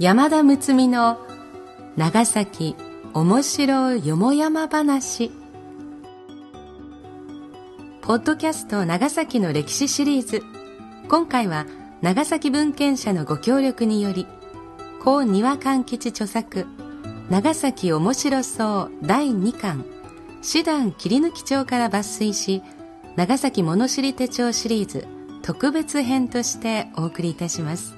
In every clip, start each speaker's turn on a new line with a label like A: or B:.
A: 山田睦美の長崎面白よもやま話。ポッドキャスト長崎の歴史シリーズ。今回は長崎文献社のご協力により高庭勘吉著作長崎面白そう第2巻師団切り抜き帳から抜粋し長崎物知り手帳シリーズ特別編としてお送りいたします。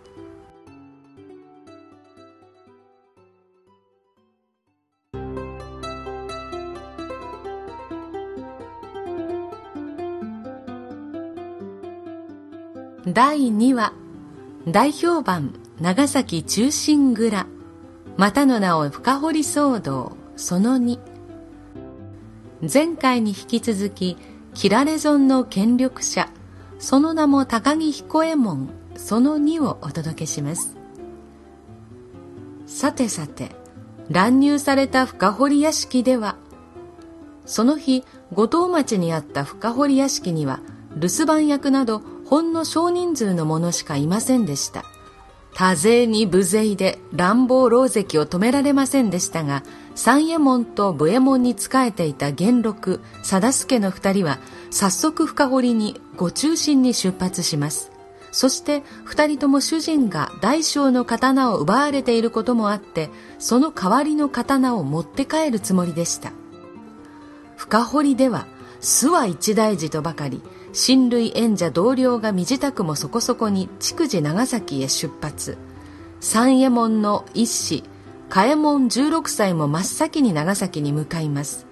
A: 第2話。大評判長崎中心蔵。またの名を深掘り騒動その2前回に引き続きキラレゾンの権力者その名も高木彦右衛門その2をお届けします。さてさて乱入された深堀屋敷ではその日後藤町にあった深堀屋敷には留守番役などほんの少人数の者しかいませんでした。多勢に無勢で乱暴狼藉を止められませんでしたが三右衛門と武右衛門に仕えていた元禄貞助の二人は早速深堀にご中心に出発します。そして二人とも主人が大小の刀を奪われていることもあってその代わりの刀を持って帰るつもりでした。深堀では諏訪一大寺とばかり親類縁者同僚が身支度もそこそこに筑次長崎へ出発。三右衛門の一子嘉右衛門16歳も真っ先に長崎に向かいます。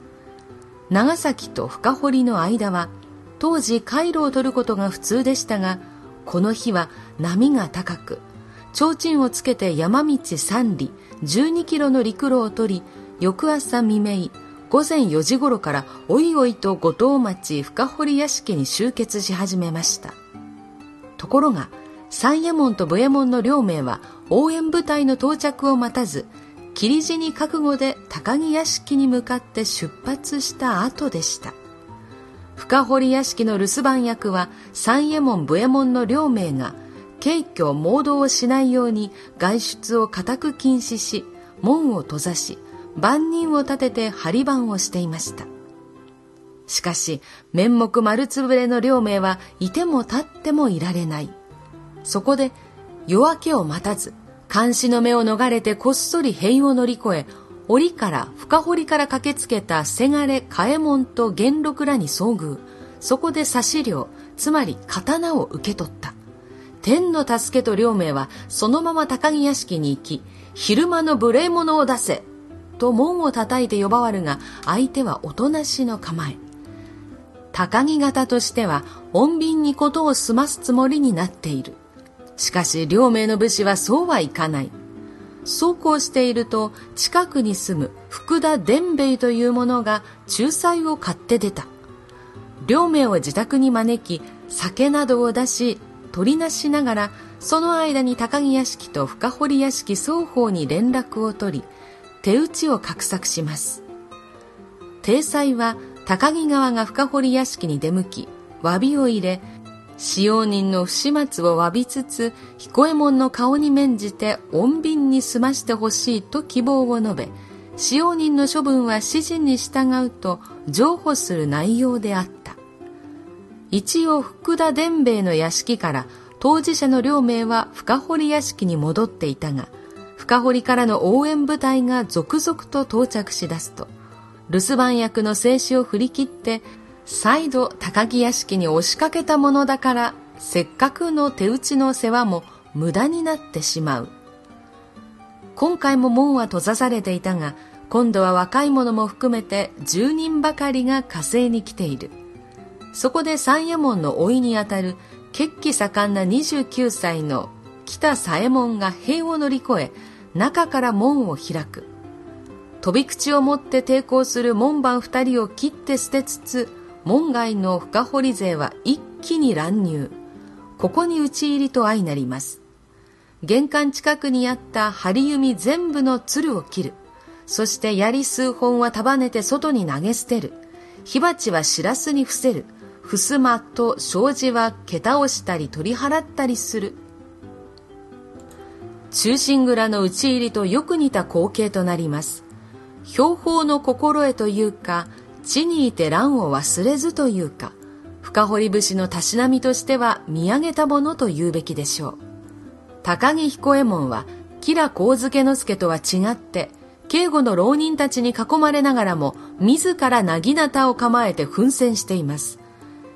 A: 長崎と深堀の間は当時回路を取ることが普通でしたがこの日は波が高く提灯をつけて山道3里12キロの陸路を取り翌朝未明午前4時頃からおいおいと後藤町深堀屋敷に集結し始めました。ところが三右衛門と武右衛門の両名は応援部隊の到着を待たず霧地に覚悟で高木屋敷に向かって出発した後でした。深堀屋敷の留守番役は三右衛門武右衛門の両名が軽挙盲導をしないように外出を固く禁止し門を閉ざし万人を立てて張り番をしていました。しかし面目丸つぶれの両名はいても立ってもいられない。そこで夜明けを待たず監視の目を逃れてこっそり塀を乗り越え檻から深堀から駆けつけたせがれ嘉右衛門と元禄らに遭遇。そこで差し料つまり刀を受け取った。天の助けと両名はそのまま高木屋敷に行き昼間の無礼者を出せ。と門を叩いて呼ばわるが相手はおとなしの構え。高木方としては穏便にことを済ますつもりになっている。しかし両名の武士はそうはいかない。そうこうしていると近くに住む福田伝兵衛という者が仲裁を買って出た。両名を自宅に招き酒などを出し取りなしながらその間に高木屋敷と深堀屋敷双方に連絡を取り手打ちを画策します。体裁は高木川が深堀屋敷に出向き詫びを入れ使用人の不始末を詫びつつ彦右衛門の顔に免じて穏便に済ましてほしいと希望を述べ使用人の処分は指示に従うと譲歩する内容であった。一応福田伝兵衛の屋敷から当事者の両名は深堀屋敷に戻っていたが深堀からの応援部隊が続々と到着しだすと留守番役の静止を振り切って再度高木屋敷に押しかけたものだからせっかくの手打ちの世話も無駄になってしまう。今回も門は閉ざされていたが今度は若い者も含めて10人ばかりが火星に来ている。そこで三右衛門の甥にあたる血気盛んな29歳の北左衛門が塀を乗り越え中から門を開く。飛び口を持って抵抗する門番二人を切って捨てつつ門外の深堀勢は一気に乱入。ここに討ち入りと相なります。玄関近くにあった針弓全部の鶴を切る。そして槍数本は束ねて外に投げ捨てる。火鉢はしらすに伏せる。襖と障子は蹴倒したり取り払ったりする。中心蔵の討ち入りとよく似た光景となります。標法の心得というか地にいて乱を忘れずというか深堀節のたしなみとしては見上げたものと言うべきでしょう。高木彦右衛門は吉良上野助とは違って警護の浪人たちに囲まれながらも自らなぎなたを構えて奮戦しています。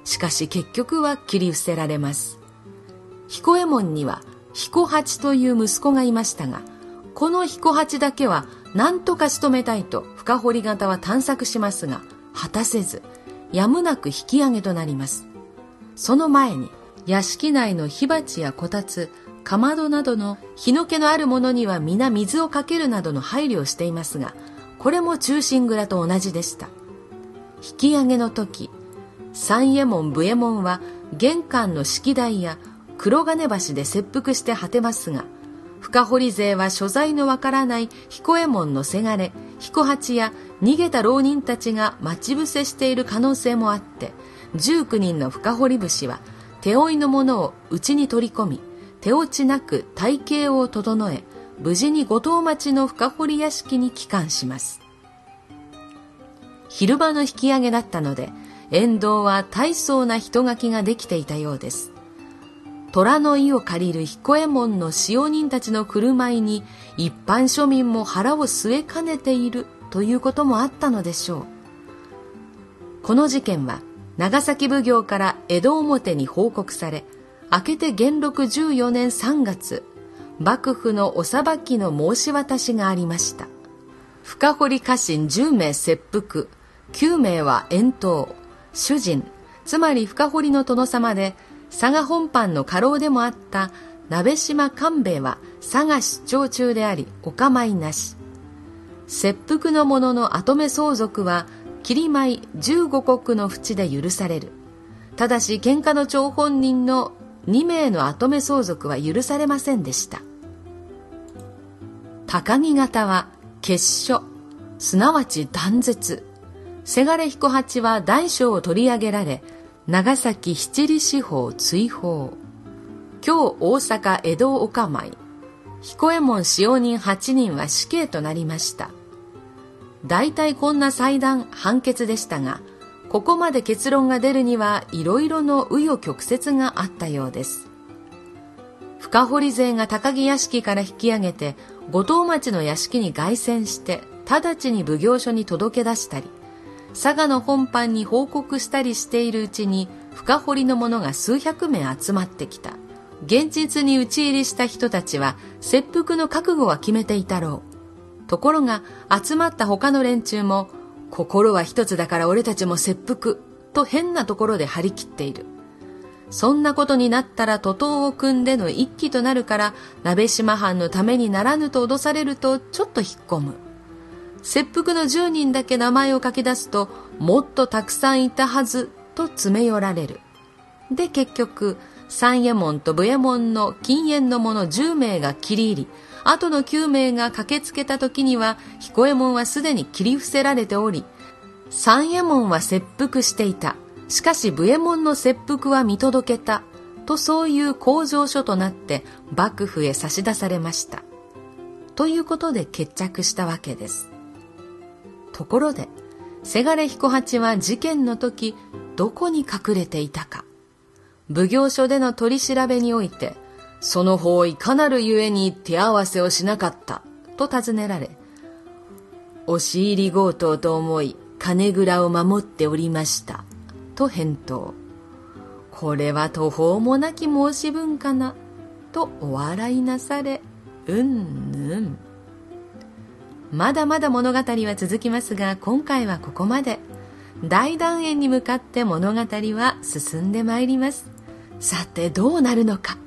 A: しかし結局は切り伏せられます。彦右衛門には彦八という息子がいましたがこの彦八だけは何とか仕留めたいと深堀型は探索しますが果たせずやむなく引き上げとなります。その前に屋敷内の火鉢やこたつかまどなどの日の気のあるものには皆水をかけるなどの配慮をしていますがこれも中心蔵と同じでした。引き上げの時三右衛門武右衛門は玄関の式台や黒金橋で切腹して果てますが深堀勢は所在のわからない彦右衛門のせがれ彦八や逃げた浪人たちが待ち伏せしている可能性もあって19人の深堀節は手負いのものを内に取り込み手落ちなく体型を整え無事に五島町の深堀屋敷に帰還します。昼間の引き上げだったので沿道は大層な人垣ができていたようです。虎の意を借りる彦右衛門の使用人たちの振る舞いに一般庶民も腹を据えかねているということもあったのでしょう。この事件は長崎奉行から江戸表に報告され明けて元禄14年3月幕府のお裁きの申し渡しがありました。深堀家臣10名切腹9名は遠投。主人つまり深堀の殿様で佐賀本藩の家老でもあった鍋島官兵衛は佐賀出張中でありお構いなし。切腹の者の跡目相続は切米15国の淵で許される。ただし喧嘩の張本人の2名の跡目相続は許されませんでした。高木型は結書すなわち断絶。せがれ彦八は大小を取り上げられ長崎七里四方追放。今日大阪江戸おかまい。彦右衛門使用人8人は死刑となりました。大体こんな裁断判決でしたがここまで結論が出るにはいろいろの紆余曲折があったようです。深堀勢が高木屋敷から引き上げて後藤町の屋敷に凱旋して直ちに奉行所に届け出したり佐賀の本藩に報告したりしているうちに深掘りの者が数百名集まってきた。現実に討ち入りした人たちは切腹の覚悟は決めていたろう。ところが集まった他の連中も心は一つだから俺たちも切腹と変なところで張り切っている。そんなことになったら徒党を組んでの一揆となるから鍋島藩のためにならぬと脅されるとちょっと引っ込む。切腹の10人だけ名前を書き出すともっとたくさんいたはずと詰め寄られる。で結局三右衛門と武右衛門の禁煙の者10名が切り入り後の9名が駆けつけた時には彦右衛門はすでに切り伏せられており三右衛門は切腹していた。しかし武右衛門の切腹は見届けた。とそういう工場書となって幕府へ差し出されました。ということで決着したわけです。ところで、せがれ彦八は事件の時、どこに隠れていたか。奉行所での取り調べにおいて、その方いかなるゆえに手合わせをしなかった、と尋ねられ、押し入り強盗と思い、金蔵を守っておりました、と返答。これは途方もなき申し分かな、とお笑いなされ、うんぬん。まだまだ物語は続きますが今回はここまで。大団円に向かって物語は進んでまいります。さてどうなるのか。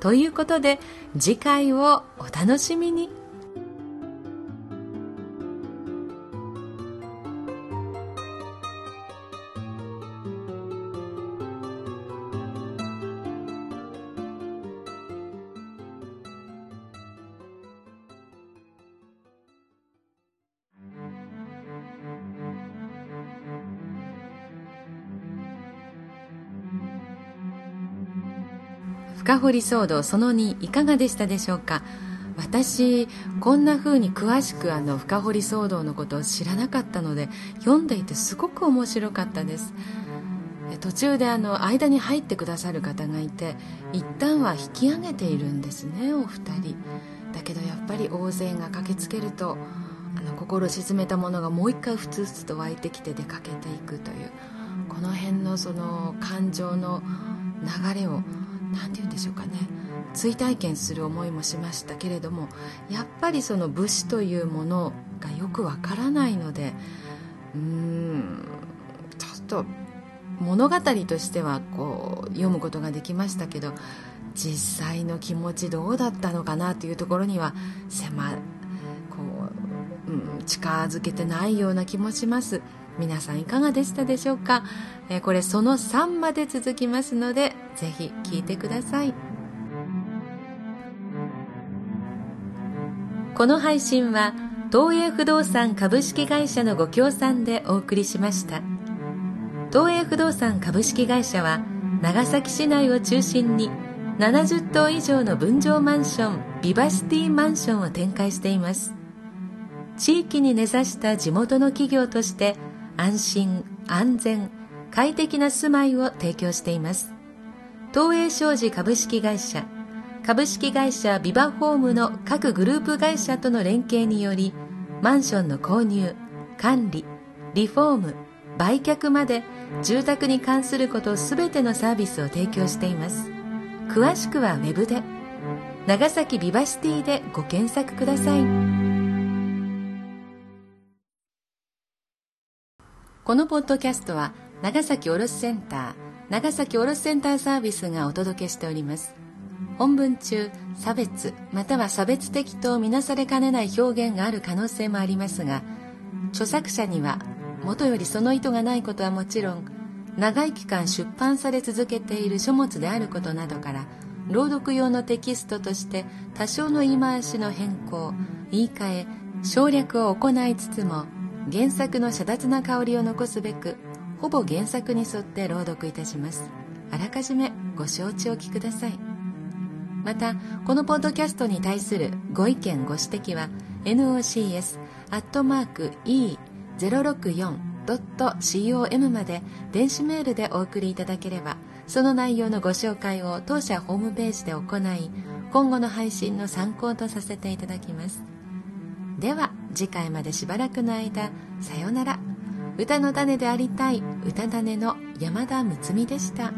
A: ということで次回をお楽しみに。深掘り騒動その2いかがでしたでしょうか？私こんな風に詳しくあの深掘り騒動のことを知らなかったので読んでいてすごく面白かったです。途中であの間に入ってくださる方がいて一旦は引き上げているんですねお二人。だけどやっぱり大勢が駆けつけるとあの心沈めたものがもう一回ふつふつと湧いてきて出かけていくというこの辺のその感情の流れを何て言うんでしょうかね。追体験する思いもしましたけれどもやっぱりその武士というものがよくわからないのでうーんちょっと物語としてはこう読むことができましたけど実際の気持ちどうだったのかなというところには狭こう、うん、近づけてないような気もします。皆さんいかがでしたでしょうか、えー、これその3まで続きますのでぜひ聞いてください。この配信は東映不動産株式会社のご協賛でお送りしました。東映不動産株式会社は長崎市内を中心に70棟以上の分譲マンションビバシティマンションを展開しています。地域に根ざした地元の企業として安心安全快適な住まいを提供しています。東映商事株式会社株式会社ビバホームの各グループ会社との連携によりマンションの購入管理リフォーム売却まで住宅に関することすべてのサービスを提供しています。詳しくはウェブで長崎ビバシティでご検索ください。このポッドキャストは長崎卸センター長崎卸センターサービスがお届けしております。本文中差別または差別的とみなされかねない表現がある可能性もありますが著作者にはもとよりその意図がないことはもちろん長い期間出版され続けている書物であることなどから朗読用のテキストとして多少の言い回しの変更言い換え省略を行いつつも原作の遮奪な香りを残すべくほぼ原作に沿って朗読いたします。あらかじめご承知おきください。またこのポッドキャストに対するご意見ご指摘は nocs.e064.com まで電子メールでお送りいただければその内容のご紹介を当社ホームページで行い今後の配信の参考とさせていただきます。では次回までしばらくの間さよなら歌の種でありたい歌種の山田睦美でした。